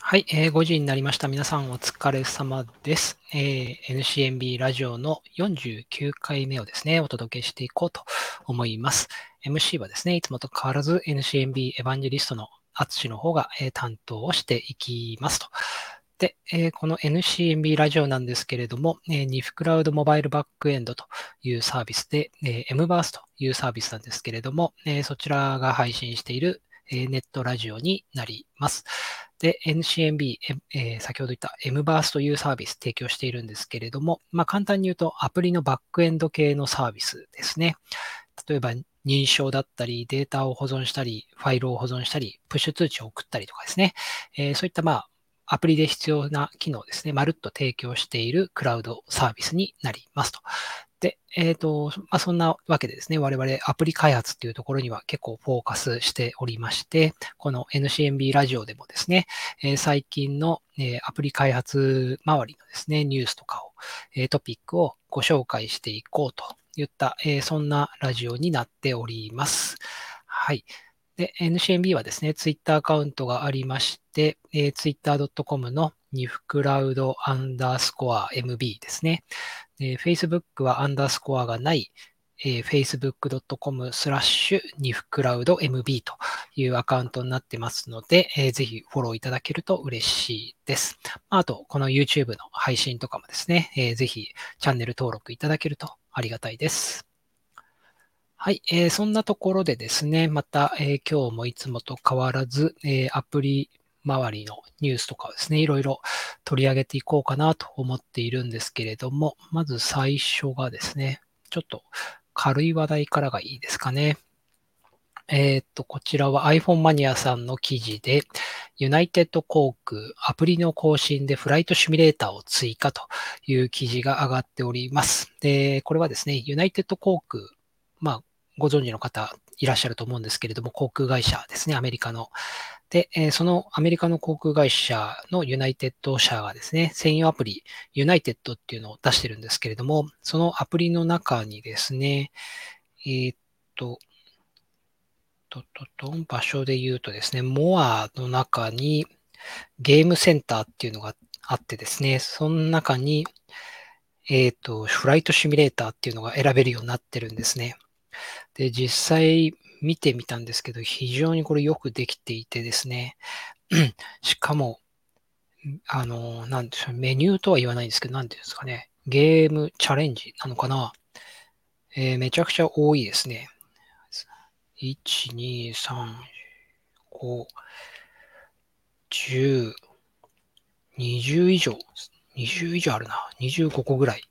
はい、えー、5時になりました。皆さんお疲れ様です、えー。NCNB ラジオの49回目をですね、お届けしていこうと思います。MC はですね、いつもと変わらず NCNB エヴァンジェリストのアツシの方が、えー、担当をしていきますと。で、えー、この NCNB ラジオなんですけれども、えー、NIF クラウドモバイルバックエンドというサービスで、えー、MBURS というサービスなんですけれども、えー、そちらが配信している、えー、ネットラジオになります。で、NCNB、えー、先ほど言った MBURS というサービス提供しているんですけれども、まあ、簡単に言うとアプリのバックエンド系のサービスですね。例えば認証だったり、データを保存したり、ファイルを保存したり、プッシュ通知を送ったりとかですね。えー、そういったまあアプリで必要な機能ですね、まるっと提供しているクラウドサービスになりますと。で、えっ、ー、と、まあ、そんなわけでですね、我々アプリ開発っていうところには結構フォーカスしておりまして、この NCNB ラジオでもですね、えー、最近の、えー、アプリ開発周りのですね、ニュースとかを、えトピックをご紹介していこうといった、えそんなラジオになっております。はい。で、NCNB はですね、ツイッターアカウントがありまして、えー、twitter.com の nifcloud アンダースコア MB ですね。で Facebook はアンダースコアがない、えー、facebook.com スラッシュ nifcloudmb というアカウントになってますので、えー、ぜひフォローいただけると嬉しいです。あと、この YouTube の配信とかもですね、えー、ぜひチャンネル登録いただけるとありがたいです。はい、えー、そんなところでですね、また、えー、今日もいつもと変わらず、えー、アプリ周りのニュースとかをですね、いろいろ取り上げていこうかなと思っているんですけれども、まず最初がですね、ちょっと軽い話題からがいいですかね。えっ、と、こちらは iPhone マニアさんの記事で、ユナイテッド航空アプリの更新でフライトシミュレーターを追加という記事が上がっております。で、これはですね、ユナイテッド航空、まあ、ご存知の方いらっしゃると思うんですけれども、航空会社ですね、アメリカの。で、えそのアメリカの航空会社のユナイテッド社がですね、専用アプリ、ユナイテッドっていうのを出してるんですけれども、そのアプリの中にですね、えー、っと、と、と、と、場所で言うとですね、モアの中にゲームセンターっていうのがあってですね、その中に、えっ、と、フライトシミュレーターっていうのが選べるようになってるんですね。で、実際見てみたんですけど、非常にこれよくできていてですね、しかも、あの、なんでしょう、メニューとは言わないんですけど、なんていうんですかね、ゲームチャレンジなのかな、えー、めちゃくちゃ多いですね。1、2、3、5、10、20以上、20以上あるな。25個ぐらい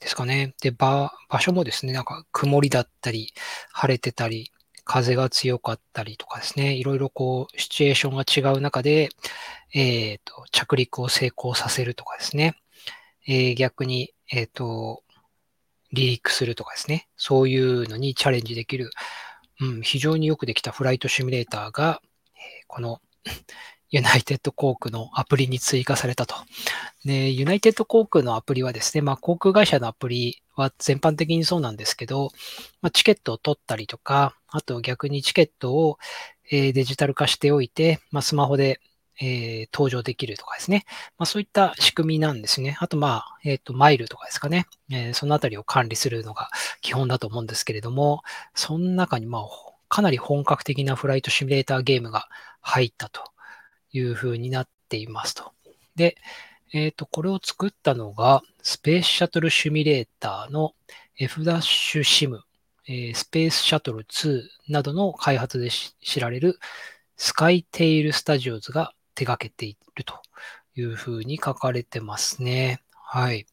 ですかね。で、場、場所もですね、なんか曇りだったり、晴れてたり、風が強かったりとかですね、いろいろこう、シチュエーションが違う中で、えっ、ー、と、着陸を成功させるとかですね、えー、逆に、えっ、ー、と、離陸するとかですね、そういうのにチャレンジできる、うん、非常によくできたフライトシミュレーターが、えこのユナイテッド航空のアプリに追加されたと。で、ユナイテッド航空のアプリはですね、まあ、航空会社のアプリは全般的にそうなんですけど、まあ、チケットを取ったりとか、あと逆にチケットを、え、デジタル化しておいて、まあ、スマホで、えー、登場できるとかですね。まあ、そういった仕組みなんですね。あと、まあ、えっ、ー、と、マイルとかですかね。えー、そのあたりを管理するのが基本だと思うんですけれども、その中に、まあ、かなり本格的なフライトシミュレーターゲームが入ったという風になっていますと。で、えっ、ー、と、これを作ったのが、スペースシャトルシミュレーターの F-SIM、えー、スペースシャトル2などの開発で知られるスカイテイルスタジオズが手掛けているというふうに書かれてますね。はい。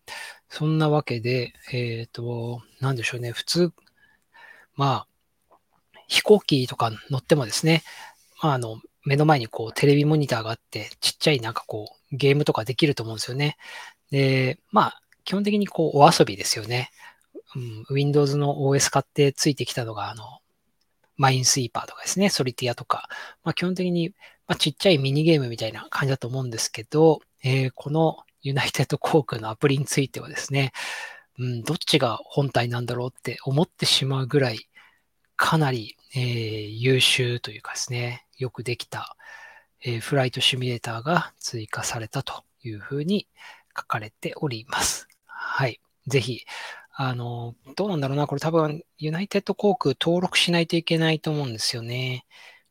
そんなわけで、えっ、ー、と、なんでしょうね。普通、まあ、飛行機とか乗ってもですね、まあ、あの、目の前にこうテレビモニターがあって、ちっちゃいなんかこうゲームとかできると思うんですよね。で、まあ、基本的にこうお遊びですよね。うん、Windows の OS 買ってついてきたのが、あの、マインスイーパーとかですね、ソリティアとか、まあ、基本的に、まあ、ちっちゃいミニゲームみたいな感じだと思うんですけど、えー、このユナイテッド航空のアプリについてはですね、うん、どっちが本体なんだろうって思ってしまうぐらい、かなり、えー、優秀というかですね、よくできた、えー、フライトシミュレーターが追加されたというふうに書かれております。はい。ぜひ、あの、どうなんだろうな。これ多分、ユナイテッド航空登録しないといけないと思うんですよね。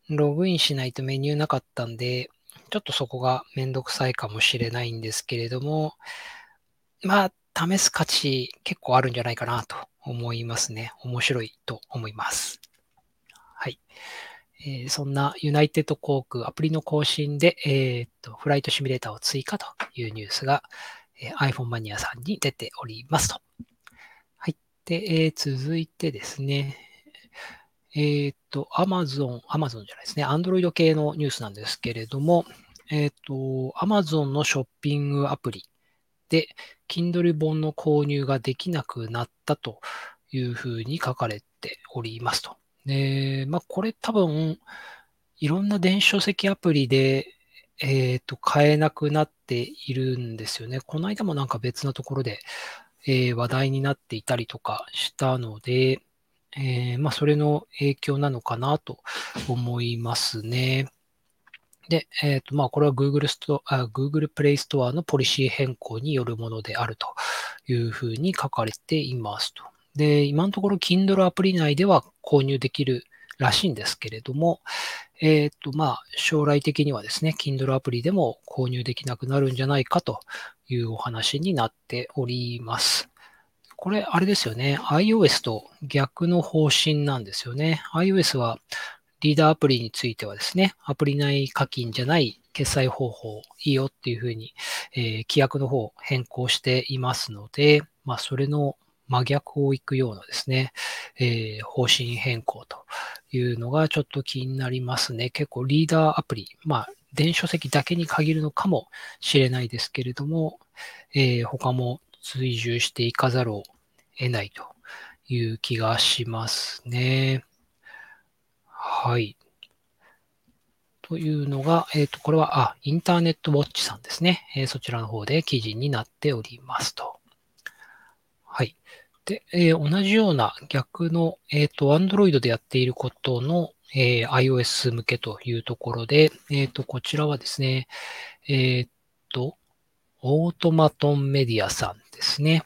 ログインしないとメニューなかったんで、ちょっとそこがめんどくさいかもしれないんですけれども、まあ、試す価値結構あるんじゃないかなと思いますね。面白いと思います。はい。えー、そんなユナイテッド航空アプリの更新で、えー、っと、フライトシミュレーターを追加というニュースが、えー、iPhone マニアさんに出ておりますと。はいで、えー、続いてですね、え、っと、Amazon、Amazon じゃないですね、Android 系のニュースなんですけれども、え、っと、Amazon のショッピングアプリ、Kindle 本の購入ができなくなったというふうに書かれておりますと。で、まあ、これ多分、いろんな電子書籍アプリで、えっ、と、買えなくなっているんですよね。この間もなんか別のところでえー、話題になっていたりとかしたので、えー、まあ、それの影響なのかなと思いますね。で、えっ、ー、と、まあ、これは Google ストあ Google Play Store のポリシー変更によるものであるというふうに書かれていますと。で、今のところ Kindle アプリ内では購入できるらしいんですけれども、えっ、ー、と、まあ、将来的にはですね、Kindle アプリでも購入できなくなるんじゃないかというお話になっております。これ、あれですよね。iOS と逆の方針なんですよね。iOS はリーダーアプリについてはですね、アプリ内課金じゃない決済方法いいよっていうふうに、えー、規約の方変更していますので、まあ、それの真逆を行くようなですね、えー、方針変更というのがちょっと気になりますね。結構リーダーアプリ、まあ、電子書籍だけに限るのかもしれないですけれども、えー、他も追従していかざるを得ないという気がしますね。はい。というのが、えっ、ー、と、これは、あ、インターネットウォッチさんですね。えー、そちらの方で記事になっておりますと。はい。で、えー、同じような逆の、えっ、ー、と、Android でやっていることの、えー、iOS 向けというところで、えっ、と、こちらはですね、えっと、オートマトンメディアさんですね。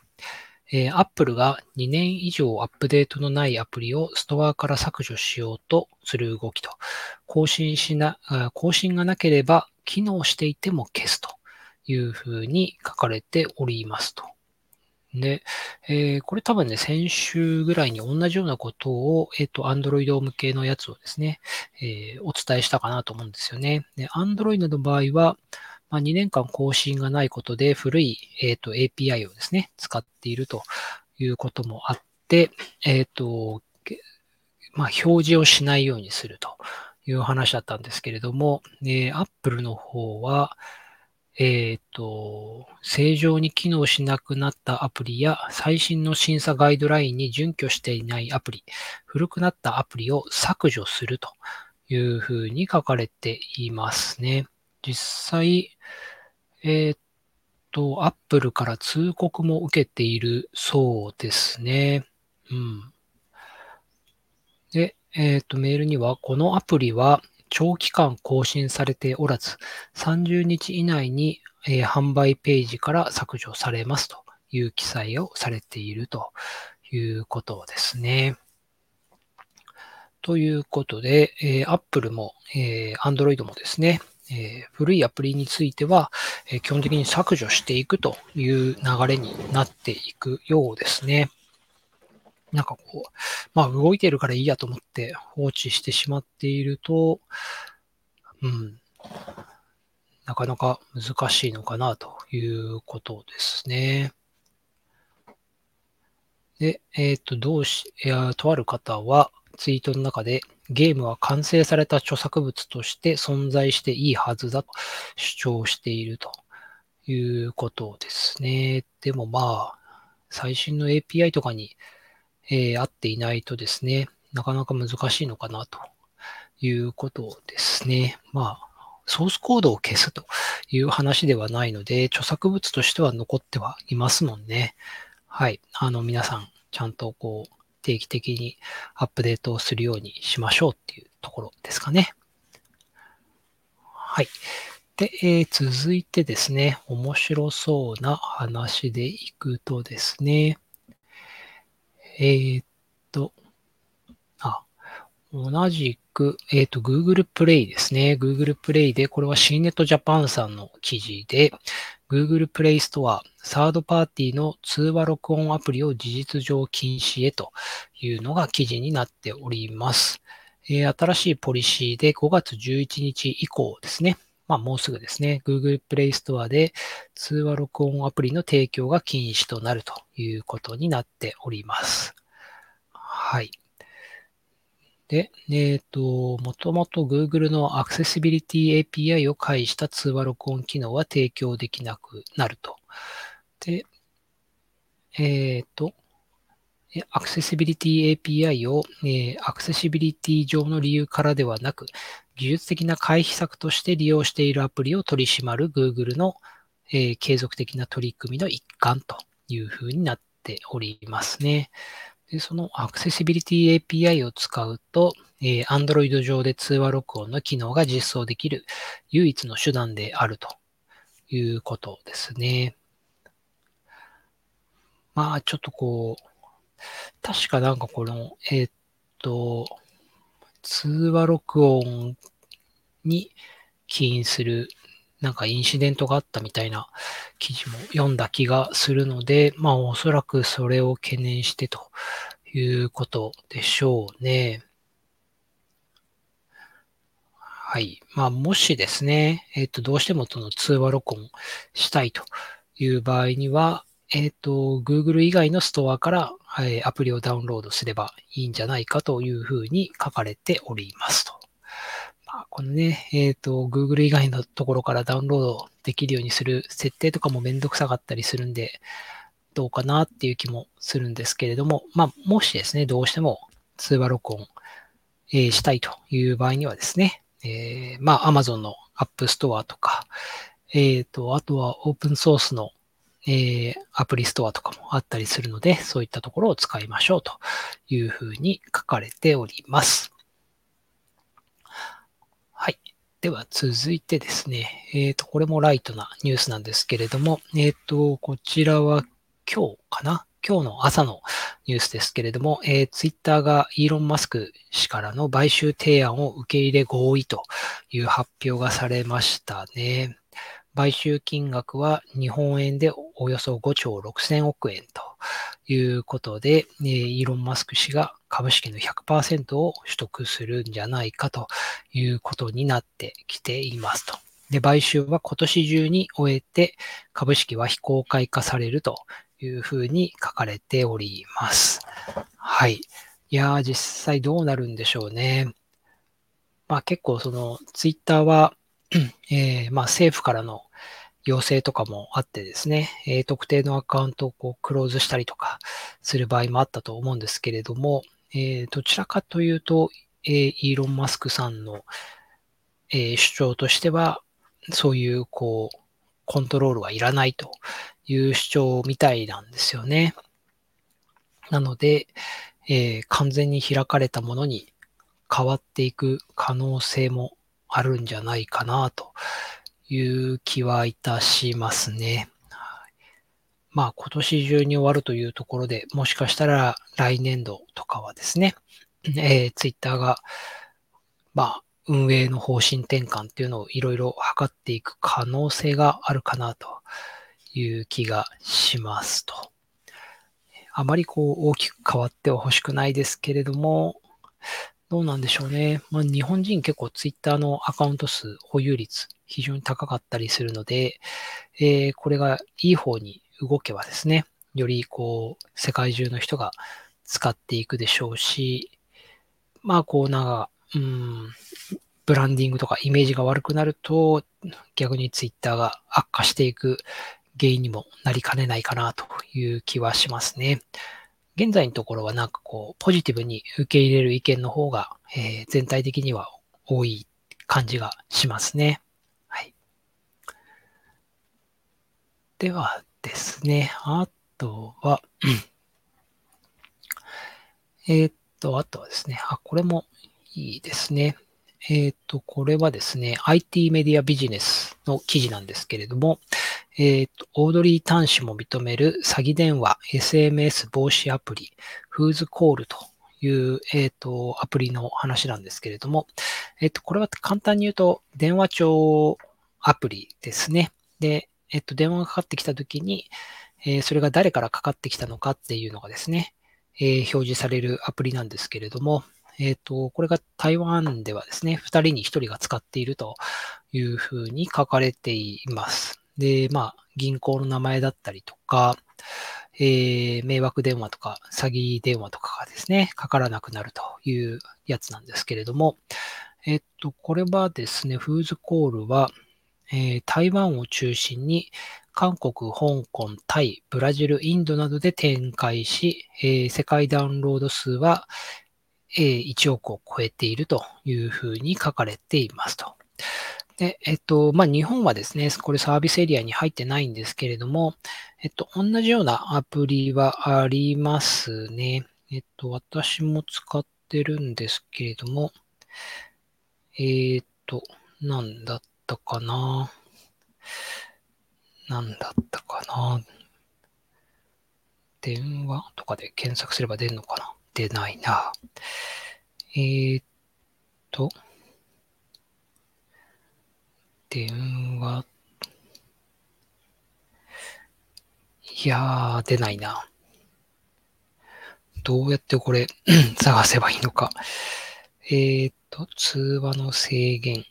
えー、Apple が2年以上アップデートのないアプリをストアから削除しようとする動きと、更新しな、更新がなければ機能していても消すというふうに書かれておりますと。で、えー、これ多分ね、先週ぐらいに同じようなことを、えっ、ー、と、Android 向けのやつをですね、えー、お伝えしたかなと思うんですよね。で、Android の場合は、まあ、2年間更新がないことで古い、えっ、と、API をですね、使っているということもあって、えっ、と、まあ、表示をしないようにするという話だったんですけれども、え Apple の方は、えっ、ー、と、正常に機能しなくなったアプリや最新の審査ガイドラインに準拠していないアプリ、古くなったアプリを削除するというふうに書かれていますね。実際、えっ、と、Apple から通告も受けているそうですね。うん。で、えっ、と、メールには、このアプリは長期間更新されておらず、30日以内に、えー、販売ページから削除されますという記載をされているということですね。ということで、えー、Apple も、えー、Android もですね、えー、古いアプリについては、えー、基本的に削除していくという流れになっていくようですね。なんかこう、まあ動いてるからいいやと思って放置してしまっていると、うん、なかなか難しいのかなということですね。で、えっ、ー、と、どうし、いや、とある方はツイートの中でゲームは完成された著作物として存在していいはずだと主張しているということですね。でもまあ、最新の API とかにえー、合っていないとですね、なかなか難しいのかなということですね。まあ、ソースコードを消すという話ではないので、著作物としては残ってはいますもんね。はい。あの、皆さん、ちゃんとこう、定期的にアップデートをするようにしましょうっていうところですかね。はい。で、えー、続いてですね、面白そうな話でいくとですね、えー、っと、あ、同じく、えっ、と、Google Play ですね。Google Play で、これは CNET Japan さんの記事で、Google Play Store、サードパーティーの通話録音アプリを事実上禁止へというのが記事になっております。えー、新しいポリシーで5月11日以降ですね。まあもうすぐですね、Google Play Store で通話録音アプリの提供が禁止となるということになっております。はい。で、えっ、ー、と、もともと Google の Accessibility API を介した通話録音機能は提供できなくなると。で、えっ、ー、と、Accessibility API を、えー、Accessibility 上の理由からではなく、技術的な回避策として利用しているアプリを取り締まる Google の、えー、継続的な取り組みの一環というふうになっておりますね。でその Accessibility API を使うと、えー、Android 上で通話録音の機能が実装できる唯一の手段であるということですね。まあ、ちょっとこう、確かなんかこの、えー、っと、通話録音に起因するなんかインシデントがあったみたいな記事も読んだ気がするので、まあおそらくそれを懸念してということでしょうね。はい。まあもしですね、えっ、ー、と、どうしてもその通話録音したいという場合には、えっ、ー、と、Google 以外のストアから、えアプリをダウンロードすればいいんじゃないかというふうに書かれておりますと。このね、えっ、ー、と、Google 以外のところからダウンロードできるようにする設定とかもめんどくさかったりするんで、どうかなっていう気もするんですけれども、まあ、もしですね、どうしても通話録音、えー、したいという場合にはですね、えー、まあ、Amazon の App Store とか、えっ、ー、と、あとはオープンソースのえー、アプリストアとかもあったりするので、そういったところを使いましょうというふうに書かれております。はい。では続いてですね、えっ、ー、と、これもライトなニュースなんですけれども、えっ、ー、と、こちらは今日かな？今日の朝のニュースですけれども、えー、ツイッターがイーロン・マスク氏からの買収提案を受け入れ合意という発表がされましたね。買収金額は日本円でおよそ5兆6000億円ということで、イーロン・マスク氏が株式の100%を取得するんじゃないかということになってきていますと。で、買収は今年中に終えて株式は非公開化されるというふうに書かれております。はい。いやー、実際どうなるんでしょうね。まあ結構そのツイッターはえー、まあ政府からの要請とかもあってですね、えー、特定のアカウントをこうクローズしたりとかする場合もあったと思うんですけれども、えー、どちらかというと、えー、イーロン・マスクさんの、え主張としては、そういうこう、コントロールはいらないという主張みたいなんですよね。なので、え完全に開かれたものに変わっていく可能性もあるんじゃないかなという気はいたしますね。まあ今年中に終わるというところで、もしかしたら来年度とかはですね、えー、ツイッターが、まあ運営の方針転換っていうのをいろいろ図っていく可能性があるかなという気がしますと。あまりこう大きく変わっては欲しくないですけれども、どうなんでしょうね。まあ、日本人結構ツイッターのアカウント数、保有率、非常に高かったりするので、えー、これがいい方に動けばですね、よりこう、世界中の人が使っていくでしょうし、まあ、こう、なんか、うん、ブランディングとかイメージが悪くなると、逆にツイッターが悪化していく原因にもなりかねないかなという気はしますね。現在のところはなんかこう、ポジティブに受け入れる意見の方が、えー、全体的には多い感じがしますね。はい。ではですね、あとは、え、っと、あとはですね、あ、これもいいですね。えっ、と、これはですね、IT メディアビジネスの記事なんですけれども、えっ、と、オードリー端子も認める詐欺電話、SMS 防止アプリ、フーズコールという、えっ、と、アプリの話なんですけれども、えっ、と、これは簡単に言うと、電話帳アプリですね。で、えっ、と、電話がかかってきたときに、えそれが誰からかかってきたのかっていうのがですね、え表示されるアプリなんですけれども、えっ、ー、と、これが台湾ではですね、二人に一人が使っているというふうに書かれています。で、まあ、銀行の名前だったりとか、えー、迷惑電話とか詐欺電話とかがですね、かからなくなるというやつなんですけれども、えっと、これはですね、フーズコールは、えー、台湾を中心に韓国、香港、タイ、ブラジル、インドなどで展開し、えー、世界ダウンロード数は、え1億を超えているというふうに書かれていますと。で、えっと、まあ、日本はですね、これサービスエリアに入ってないんですけれども、えっと、同じようなアプリはありますね。えっと、私も使ってるんですけれども、えー、っと、なんだったかななんだったかな電話とかで検索すれば出るのかな出ないな。えー、っと、電話、いやー、出ないな。どうやってこれ 探せばいいのか。えー、っと、通話の制限。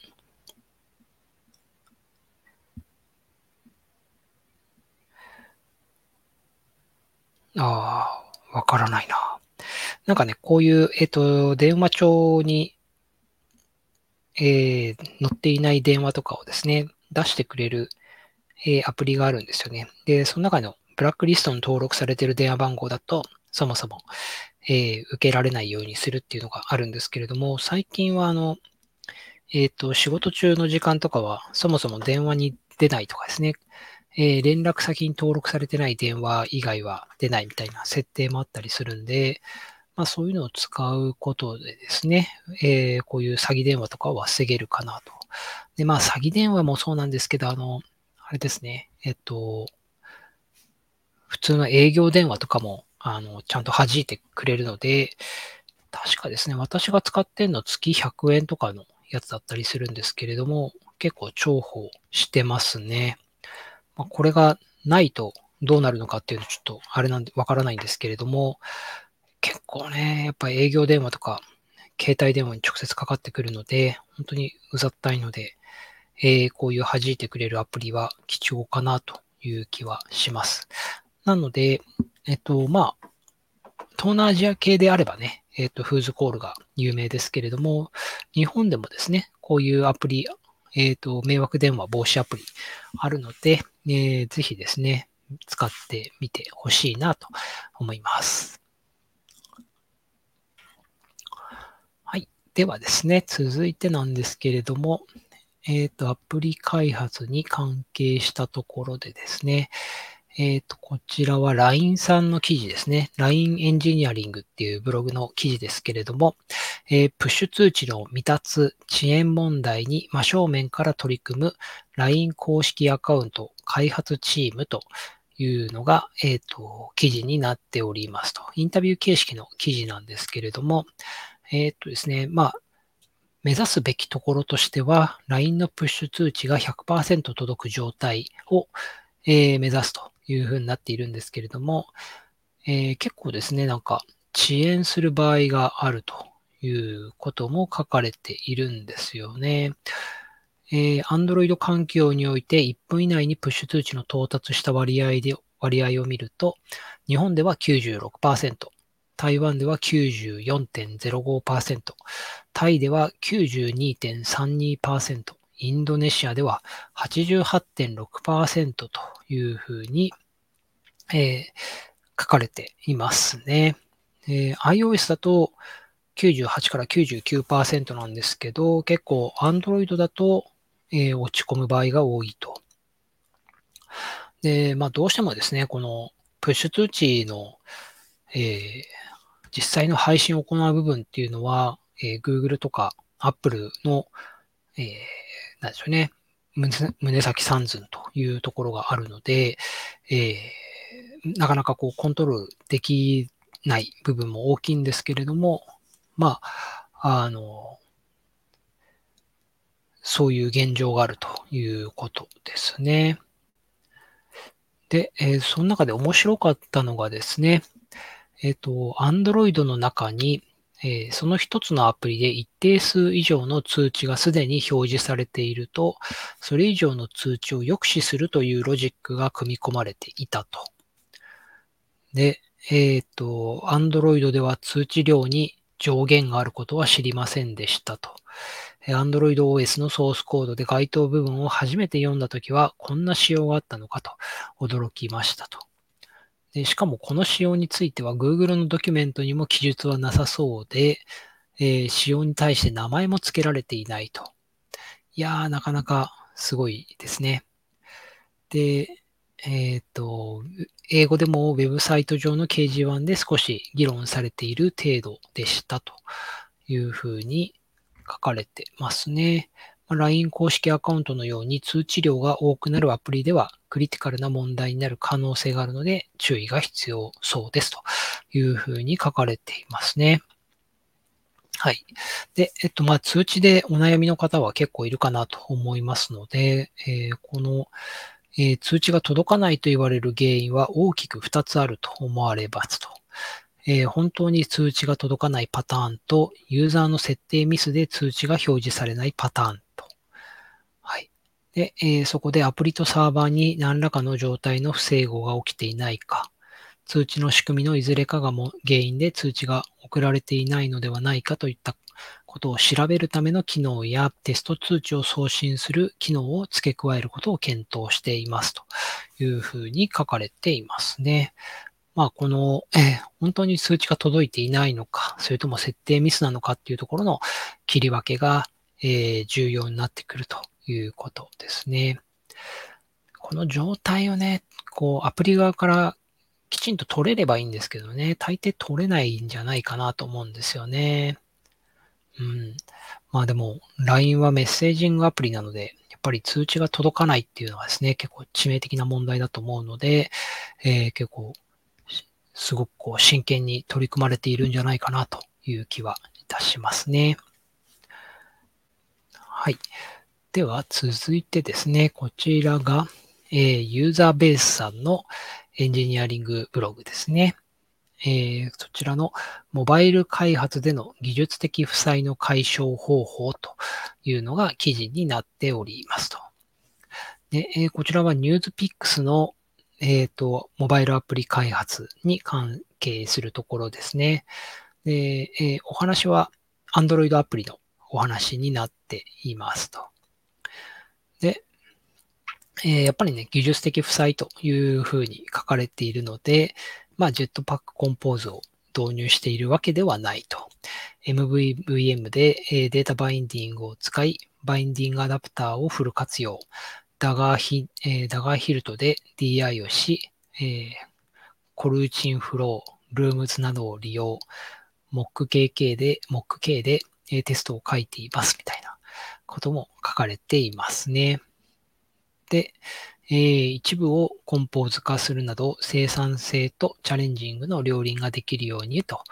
ああ、わからないな。なんかね、こういう、えっ、と、電話帳に、えー、載っていない電話とかをですね、出してくれる、えー、アプリがあるんですよね。で、その中のブラックリストに登録されている電話番号だと、そもそも、えー、受けられないようにするっていうのがあるんですけれども、最近はあの、えっ、と、仕事中の時間とかは、そもそも電話に出ないとかですね、えー、連絡先に登録されてない電話以外は出ないみたいな設定もあったりするんで、まあ、そういうのを使うことでですね、えー、こういう詐欺電話とかは防げるかなと。で、まあ、詐欺電話もそうなんですけど、あの、あれですね、えっと、普通の営業電話とかも、あの、ちゃんと弾いてくれるので、確かですね、私が使ってんの月100円とかのやつだったりするんですけれども、結構重宝してますね。まあ、これがないとどうなるのかっていうのちょっとあれなんでわからないんですけれども、結構ね、やっぱり営業電話とか携帯電話に直接かかってくるので、本当にうざったいので、えー、こういう弾いてくれるアプリは貴重かなという気はします。なので、えっと、まあ、東南アジア系であればね、えっと、フーズコールが有名ですけれども、日本でもですね、こういうアプリ、えっ、と、迷惑電話防止アプリあるので、えー、ぜひですね、使ってみてほしいなと思います。はい。ではですね、続いてなんですけれども、えっ、ー、と、アプリ開発に関係したところでですね、えっ、ー、と、こちらは LINE さんの記事ですね。LINE エンジニアリングっていうブログの記事ですけれども、えー、プッシュ通知の未達、遅延問題に真正面から取り組む LINE 公式アカウント開発チームというのが、えっ、ー、と、記事になっておりますと。インタビュー形式の記事なんですけれども、えっ、とですね、まあ、目指すべきところとしては、LINE のプッシュ通知が100%届く状態を、えー、目指すというふうになっているんですけれども、えー、結構ですね、なんか遅延する場合があるということも書かれているんですよね。えー、Android 環境において1分以内にプッシュ通知の到達した割合で、割合を見ると、日本では96%、台湾では94.05%、タイでは92.32%、インドネシアでは88.6%というふうに、えー、書かれていますね。えー、iOS だと98から99%なんですけど、結構 Android だと、えー、落ち込む場合が多いと。で、まあどうしてもですね、このプッシュ通知の、えー、実際の配信を行う部分っていうのは、えー、Google とか Apple の、えー、なんでしょうね、胸先三寸というところがあるので、えー、なかなかこうコントロールできない部分も大きいんですけれども、まあ、あの、そういう現状があるということですね。で、えー、その中で面白かったのがですね、えっ、ー、と、Android の中に、えー、その一つのアプリで一定数以上の通知がすでに表示されていると、それ以上の通知を抑止するというロジックが組み込まれていたと。で、えっ、ー、と、Android では通知量に上限があることは知りませんでしたと。Android OS のソースコードで該当部分を初めて読んだときは、こんな仕様があったのかと驚きましたと。でしかもこの仕様については Google のドキュメントにも記述はなさそうで、えー、仕様に対して名前も付けられていないと。いやー、なかなかすごいですね。で、えっ、ー、と、英語でもウェブサイト上の掲示板で少し議論されている程度でしたというふうに書かれてますね。LINE 公式アカウントのように通知量が多くなるアプリではクリティカルな問題になる可能性があるので注意が必要そうですというふうに書かれていますね。はい。で、えっと、ま、通知でお悩みの方は結構いるかなと思いますので、えー、この、えー、通知が届かないと言われる原因は大きく2つあると思われますと。えー、本当に通知が届かないパターンと、ユーザーの設定ミスで通知が表示されないパターンと。はい。で、えー、そこでアプリとサーバーに何らかの状態の不整合が起きていないか、通知の仕組みのいずれかがも原因で通知が送られていないのではないかといったことを調べるための機能やテスト通知を送信する機能を付け加えることを検討していますというふうに書かれていますね。まあ、この、え、本当に数値が届いていないのか、それとも設定ミスなのかっていうところの切り分けが、え、重要になってくるということですね。この状態をね、こう、アプリ側からきちんと取れればいいんですけどね、大抵取れないんじゃないかなと思うんですよね。うん。まあでも、LINE はメッセージングアプリなので、やっぱり通知が届かないっていうのはですね、結構致命的な問題だと思うので、えー、結構すごくこう真剣に取り組まれているんじゃないかなという気はいたしますね。はい。では続いてですね、こちらが、えー、ユーザーベースさんのエンジニアリングブログですね。えー、そちらのモバイル開発での技術的負債の解消方法というのが記事になっておりますと。でえー、こちらはニュースピックスのえっ、ー、と、モバイルアプリ開発に関係するところですね。で、えー、お話は Android アプリのお話になっていますと。で、えー、やっぱりね、技術的負債というふうに書かれているので、まあ、Jetpack Compose を導入しているわけではないと。MVVM で、データバインディングを使い、バインディングアダプターをフル活用。ダガーヒ、えー、ダガーヒルトで DI をし、えー、コルーチンフロー、ルームズなどを利用、MockKK で、MockK で、えー、テストを書いていますみたいなことも書かれていますね。で、えー、一部をコンポーズ化するなど生産性とチャレンジングの両輪ができるようにと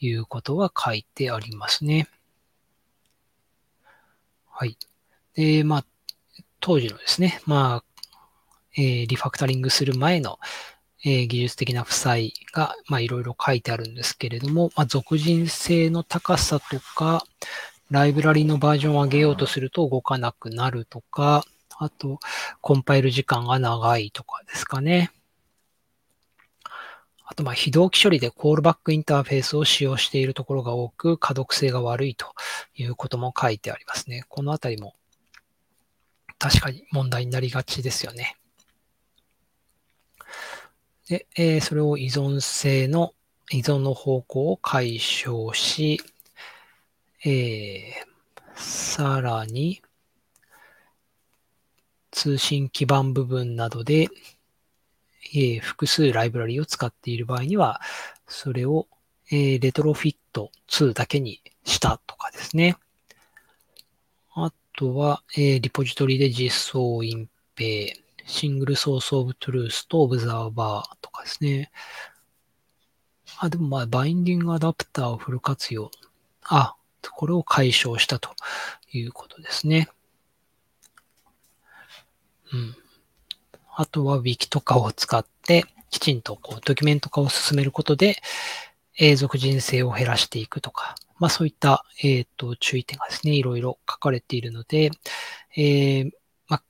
いうことは書いてありますね。はい。で、まあ、当時のですね、まあ、えー、リファクタリングする前の、え、技術的な負債が、まあ、いろいろ書いてあるんですけれども、まあ、属人性の高さとか、ライブラリのバージョンを上げようとすると動かなくなるとか、あと、コンパイル時間が長いとかですかね。あと、まあ、非同期処理でコールバックインターフェースを使用しているところが多く、可読性が悪いということも書いてありますね。このあたりも確かに問題になりがちですよね。で、えー、それを依存性の、依存の方向を解消し、えー、さらに、通信基盤部分などで、えー、複数ライブラリを使っている場合には、それを、えー、 Retrofit 2だけにしたとかですね。あとは、えー、リポジトリで実装隠蔽、 single source of truth と observer とかですね。あ、でもまあ、 binding adapter をフル活用。あ、これを解消したということですね。うん。あとは Wiki とかを使って、きちんとこうドキュメント化を進めることで、永続人生を減らしていくとか、まあそういった、えっ、ー、と注意点がですね、いろいろ書かれているので、えー、まあ、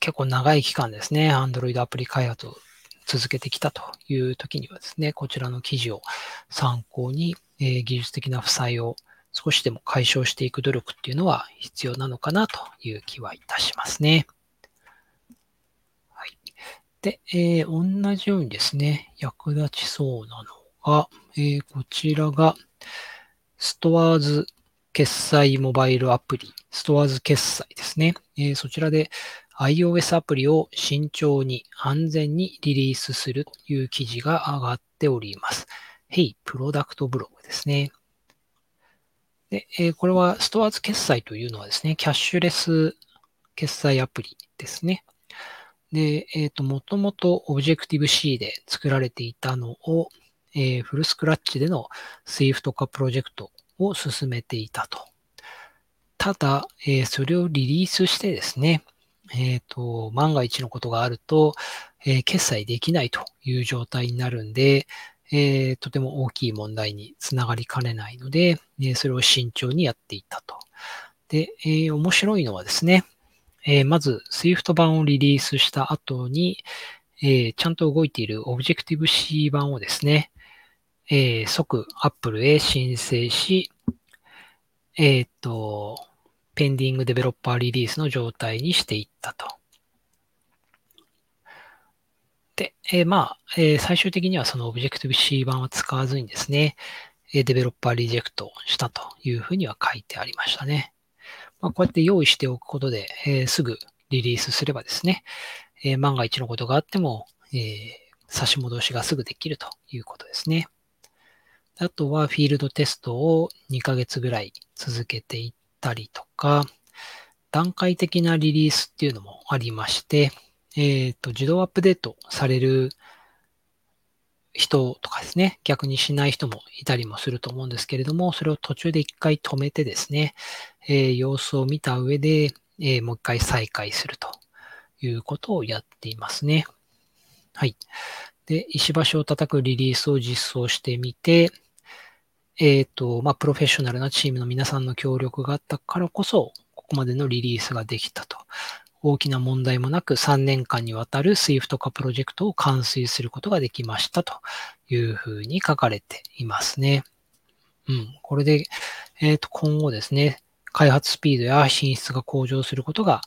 結構長い期間ですね、Android アプリ開発を続けてきたという時にはですね、こちらの記事を参考に、えー、技術的な負債を少しでも解消していく努力っていうのは必要なのかなという気はいたしますね。はい。で、えー、同じようにですね、役立ちそうなのが、えー、こちらが、ストアーズ決済モバイルアプリ、ストアーズ決済ですね。えー、そちらで iOS アプリを慎重に安全にリリースするという記事が上がっております。Hey プロダクトブログですね。で、えー、これはストアーズ決済というのはですね、キャッシュレス決済アプリですね。で、えっ、ー、と、もともと Objective-C で作られていたのを、えー、フルスクラッチでの Swift 化プロジェクトを進めていたと。ただ、えー、それをリリースしてですね、えっ、ー、と、万が一のことがあると、えー、決済できないという状態になるんで、えー、とても大きい問題につながりかねないので、えそれを慎重にやっていったと。で、え、面白いのはですね、え、まず Swift 版をリリースした後に、え、ちゃんと動いている Objective-C 版をですね、えー、即 Apple へ申請し、えっ、と、ペンディングデベロッパーリリースの状態にしていったと。で、えー、まあ、えー、最終的にはその Objective-C 版を使わずにですね、デベロッパーリジェクトしたというふうには書いてありましたね。まあ、こうやって用意しておくことで、え、すぐリリースすればですね、え、万が一のことがあっても、え、差し戻しがすぐできるということですね。あとはフィールドテストを2ヶ月ぐらい続けていったりとか、段階的なリリースっていうのもありまして、えっ、ー、と、自動アップデートされる人とかですね、逆にしない人もいたりもすると思うんですけれども、それを途中で一回止めてですね、えー、様子を見た上で、えー、もう一回再開するということをやっていますね。はい。で、石橋を叩くリリースを実装してみて、えっ、ー、と、まあ、プロフェッショナルなチームの皆さんの協力があったからこそ、ここまでのリリースができたと大きな問題もなく3年間にわたる Swift 化プロジェクトを完遂することができましたというふうに書かれていますね。うん。これで、えっ、ー、と、今後ですね、開発スピードや品質が向上することが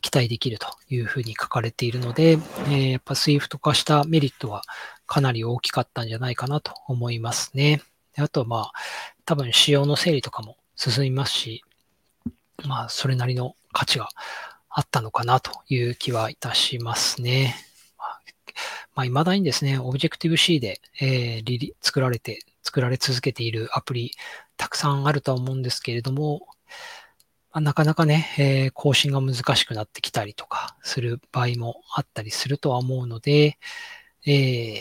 期待できるというふうに書かれているので、えー、やっぱ Swift 化したメリットはかなり大きかったんじゃないかなと思いますね。であとは、まあ、多分仕様の整理とかも進みますし、まあ、それなりの価値があったのかなという気はいたしますね。まあ、未だにですね、Objective-C で、えー、リリ作られて、作られ続けているアプリ、たくさんあるとは思うんですけれども、まあ、なかなかね、えー、更新が難しくなってきたりとかする場合もあったりするとは思うので、えー、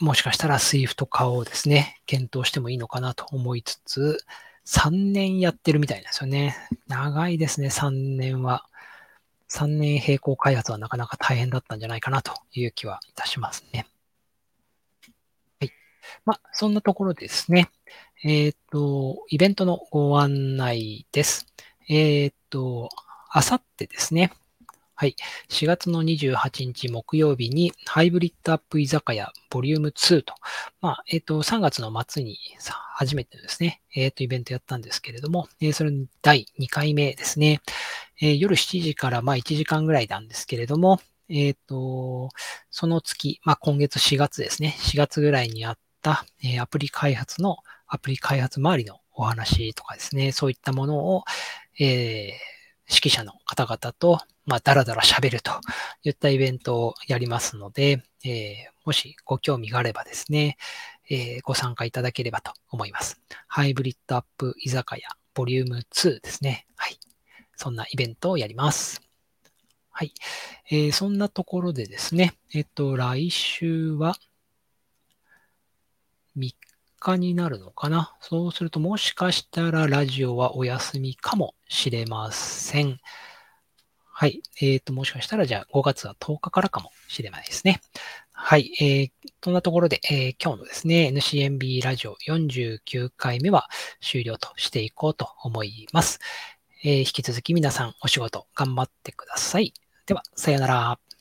もしかしたら Swift 化をですね、検討してもいいのかなと思いつつ、3年やってるみたいなんですよね。長いですね、3年は。3年並行開発はなかなか大変だったんじゃないかなという気はいたしますね。はい。まあ、そんなところですね。えっ、ー、と、イベントのご案内です。えっ、ー、と、あさってですね。はい。4月の28日木曜日に、ハイブリッドアップ居酒屋ボリューム2と、まあ、えっ、ー、と、3月の末にさ初めてですね、えっ、ー、と、イベントやったんですけれども、えー、それ第2回目ですね。え、夜7時からまあ1時間ぐらいなんですけれども、えっ、と、その月、まあ、今月4月ですね、4月ぐらいにあった、えアプリ開発の、アプリ開発周りのお話とかですね、そういったものを、え指揮者の方々と、まあ、だらだら喋るといったイベントをやりますので、えー、もしご興味があればですね、えー、ご参加いただければと思います。ハイブリッドアップ居酒屋ボリューム2ですね。はい。そんなイベントをやります。はい。えー、そんなところでですね、えっと、来週は3日になるのかな？そうすると、もしかしたらラジオはお休みかもしれません。はい。えっ、ー、と、もしかしたら、じゃあ5月は10日からかもしれないですね。はい。えー、そんなところで、えー、今日のですね、NCMB ラジオ49回目は終了としていこうと思います。えー、引き続き皆さんお仕事頑張ってください。では、さよなら。